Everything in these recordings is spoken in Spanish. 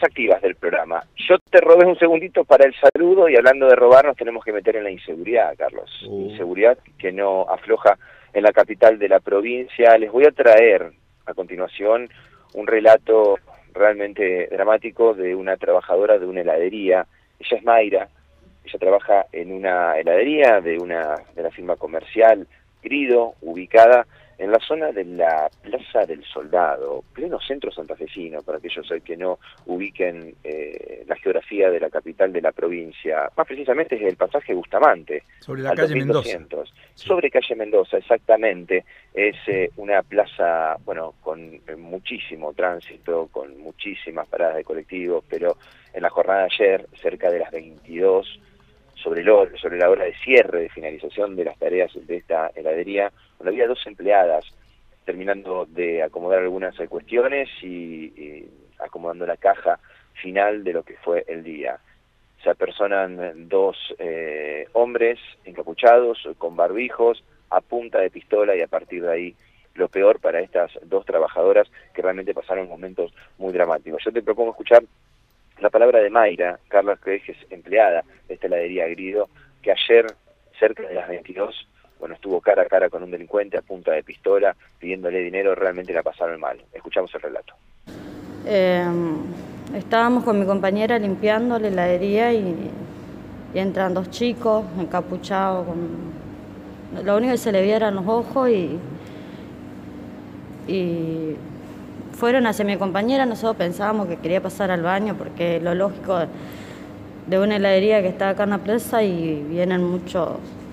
cosas activas del programa. Yo te robé un segundito para el saludo y hablando de robar nos tenemos que meter en la inseguridad, Carlos. Uh. Inseguridad que no afloja en la capital de la provincia. Les voy a traer a continuación un relato realmente dramático de una trabajadora de una heladería. Ella es Mayra, ella trabaja en una heladería de una de la firma comercial Grido, ubicada en la zona de la Plaza del Soldado, pleno centro santafesino, para aquellos que no ubiquen eh, la geografía de la capital de la provincia, más precisamente es el pasaje Bustamante. Sobre la calle Mendoza. Sobre calle Mendoza, exactamente. Es eh, una plaza, bueno, con eh, muchísimo tránsito, con muchísimas paradas de colectivos, pero en la jornada de ayer, cerca de las 22, sobre, sobre la hora de cierre, de finalización de las tareas de esta heladería, donde había dos empleadas terminando de acomodar algunas cuestiones y, acomodando la caja final de lo que fue el día. Se apersonan dos eh, hombres encapuchados, con barbijos, a punta de pistola y a partir de ahí lo peor para estas dos trabajadoras que realmente pasaron momentos muy dramáticos. Yo te propongo escuchar la palabra de Mayra, Carlos que es empleada heladería Grido, que ayer, cerca de las 22, bueno, estuvo cara a cara con un delincuente a punta de pistola, pidiéndole dinero, realmente la pasaron mal. Escuchamos el relato. Em, estábamos con mi compañera limpiando la heladería y, entran dos chicos encapuchados, con... lo único que se le vieron los ojos y, y fueron hacia mi compañera, nosotros pensábamos que quería pasar al baño porque lo lógico de una heladería que está acá en la plaza y vienen muchos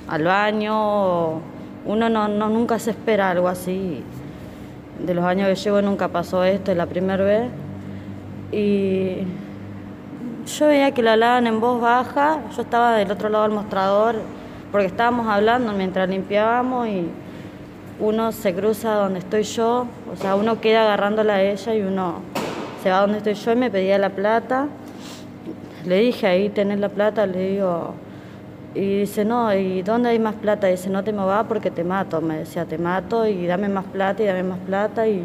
al baño, uno no, nunca se espera algo así. De los años que llevo nunca pasó esto, es la primera vez. Y yo veía que lo hablaban en voz baja, yo estaba del otro lado del mostrador porque estábamos hablando mientras limpiábamos y uno se cruza donde estoy yo, o sea, uno queda agarrándola a ella y uno se va donde estoy yo y me pedía la plata. Le dije, ahí tenés la plata, le digo, y dice, no, ¿y dónde hay más plata? dice, no te me va porque te mato. Me decía, te mato y dame más plata y dame más plata. Y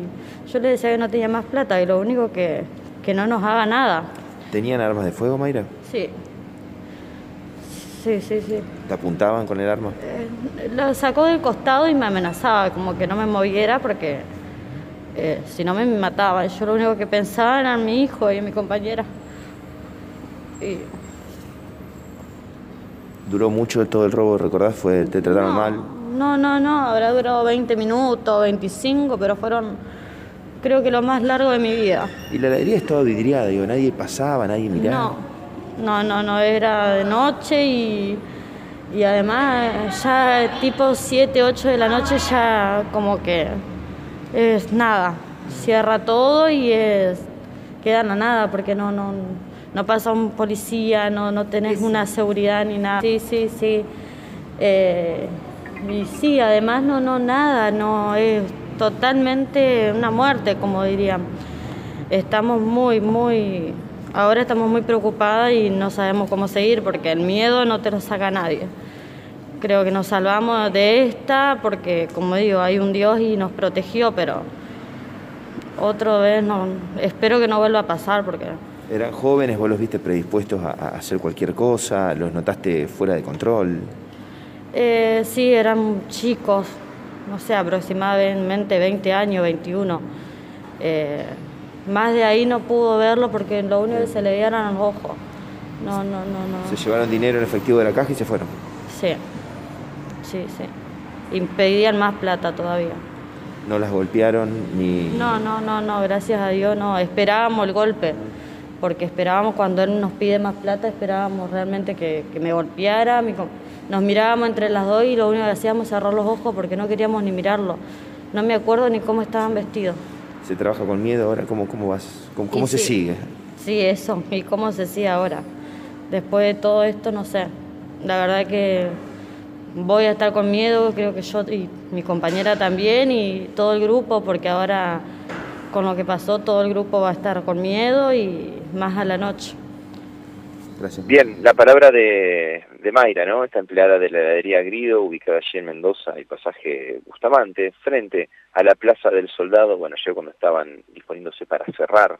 yo le decía que no tenía más plata y lo único que, que no nos haga nada. ¿Tenían armas de fuego, Mayra? Sí. Sí, sí, sí. ¿Te apuntaban con el arma? Eh, lo sacó del costado y me amenazaba, como que no me moviera porque eh, si no me mataba. Yo lo único que pensaba era en mi hijo y en mi compañera. ¿Duró mucho todo el robo, recordás? Fue, ¿Te trataron mal? No, no, no, habrá durado 20 minutos, 25, pero fueron creo que lo más largo de mi vida. ¿Y la heladería estaba vidriada? Digo, nadie pasaba, nadie miraba. No, no, no, no, era de noche y, y además ya tipo 7, 8 de la noche ya como que es nada, cierra todo y es queda la nada porque no, no, no pasa un policía, no, no tenés una seguridad ni nada. Sí, sí, sí. Eh, y sí, además no, no, nada, no, es totalmente una muerte, como dirían. Estamos muy, muy Ahora estamos muy preocupadas y no sabemos cómo seguir porque el miedo no te lo saca nadie. Creo que nos salvamos de esta porque, como digo, hay un Dios y nos protegió, pero otra vez no, espero que no vuelva a pasar porque... ¿Eran jóvenes? ¿Vos los viste predispuestos a, hacer cualquier cosa? ¿Los notaste fuera de control? Eh, sí, eran chicos, no sé, aproximadamente 20 años, 21. Eh, más de ahí no pudo verlo porque lo único que se le veían eran los ojos. No, no, no, no. ¿Se llevaron dinero en efectivo de la caja y se fueron? Sí, sí, sí. Y pedían más plata todavía. ¿No las golpearon ni...? No, no, no, no, gracias a Dios no. Esperábamos el golpe, porque esperábamos cuando él nos pide más plata, esperábamos realmente que, me golpeara. Nos mirábamos entre las dos y lo único que hacíamos era cerrar los ojos porque no queríamos ni mirarlo. No me acuerdo ni cómo estaban vestidos se trabaja con miedo ahora, ¿cómo, cómo vas? ¿Cómo, se sigue? Sí, eso, y cómo se sigue ahora. Después de todo esto, no sé. La verdad que voy a estar con miedo, creo que yo y mi compañera también y todo el grupo, porque ahora con lo que pasó todo el grupo va a estar con miedo y más a la noche. Bien, la palabra de, de Mayra, ¿no? Esta empleada de la heladería Grido, ubicada allí en Mendoza, el pasaje Bustamante, frente a la Plaza del Soldado, bueno, yo cuando estaban disponiéndose para cerrar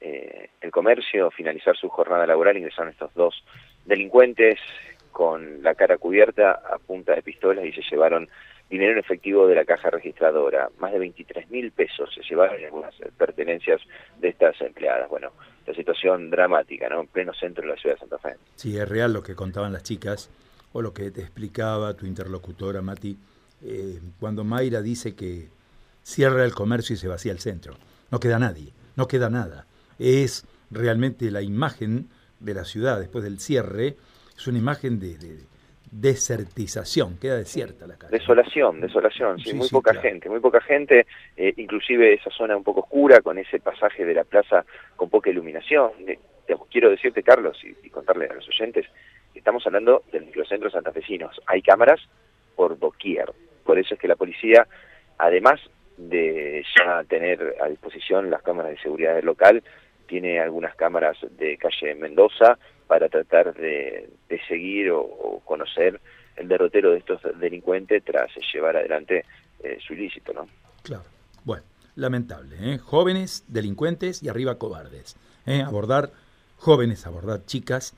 eh, el comercio, finalizar su jornada laboral, ingresaron estos dos delincuentes con la cara cubierta a punta de pistolas y se llevaron dinero en efectivo de la caja registradora, más de 23 mil pesos se llevaron algunas pertenencias de estas empleadas. Bueno, la situación dramática, ¿no? En pleno centro de la ciudad de Santa Fe. Sí, es real lo que contaban las chicas o lo que te explicaba tu interlocutora, Mati, eh, cuando Mayra dice que cierra el comercio y se vacía el centro. No queda nadie, no queda nada. Es realmente la imagen de la ciudad después del cierre, es una imagen de, desertización, queda desierta la calle. Desolación, desolación, sí, muy poca gente, muy poca gente, eh, inclusive esa zona un poco oscura, con ese pasaje de la plaza con poca iluminación. quiero decirte, Carlos, y, contarle a los oyentes, estamos hablando del microcentro santafesinos. Hay cámaras por doquier, por eso es que la policía, además de ya tener a disposición las cámaras de seguridad del local, tiene algunas cámaras de calle Mendoza para tratar de, seguir o, conocer el derrotero de estos delincuentes tras llevar adelante eh, su ilícito, ¿no? Claro. Bueno, lamentable, ¿eh? Jóvenes, delincuentes y arriba cobardes. ¿eh? Abordar jóvenes, abordar chicas